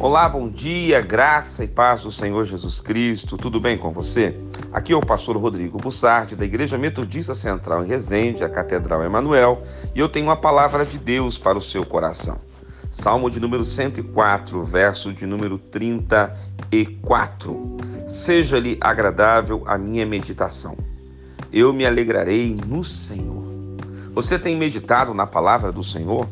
Olá, bom dia, graça e paz do Senhor Jesus Cristo. Tudo bem com você? Aqui é o pastor Rodrigo Bussardi, da Igreja Metodista Central em Resende, a Catedral Emanuel, e eu tenho uma palavra de Deus para o seu coração. Salmo de número 104, verso de número 34. Seja-lhe agradável a minha meditação. Eu me alegrarei no Senhor. Você tem meditado na palavra do Senhor?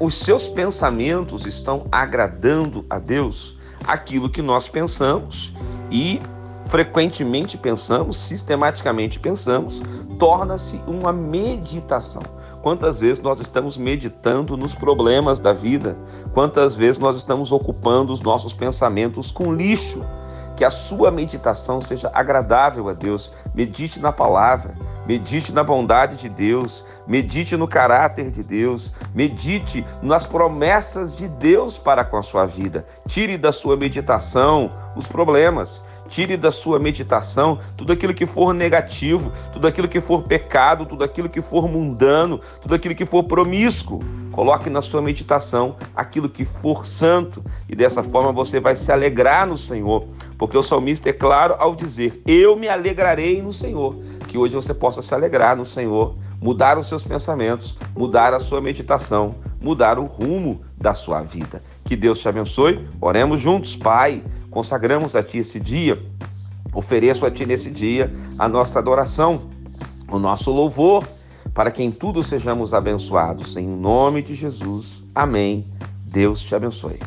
Os seus pensamentos estão agradando a Deus, aquilo que nós pensamos e frequentemente pensamos, sistematicamente pensamos, torna-se uma meditação. Quantas vezes nós estamos meditando nos problemas da vida? Quantas vezes nós estamos ocupando os nossos pensamentos com lixo? Que a sua meditação seja agradável a Deus. Medite na palavra, medite na bondade de Deus, medite no caráter de Deus, medite nas promessas de Deus para com a sua vida. Tire da sua meditação os problemas, tire da sua meditação tudo aquilo que for negativo, tudo aquilo que for pecado, tudo aquilo que for mundano, tudo aquilo que for promíscuo. Coloque na sua meditação aquilo que for santo e dessa forma você vai se alegrar no Senhor, porque o salmista é claro ao dizer: Eu me alegrarei no Senhor. Que hoje você possa se alegrar no Senhor, mudar os seus pensamentos, mudar a sua meditação, mudar o rumo da sua vida. Que Deus te abençoe. Oremos juntos, Pai. Consagramos a Ti esse dia. Ofereço a Ti nesse dia a nossa adoração, o nosso louvor para que em tudo sejamos abençoados. Em nome de Jesus. Amém. Deus te abençoe.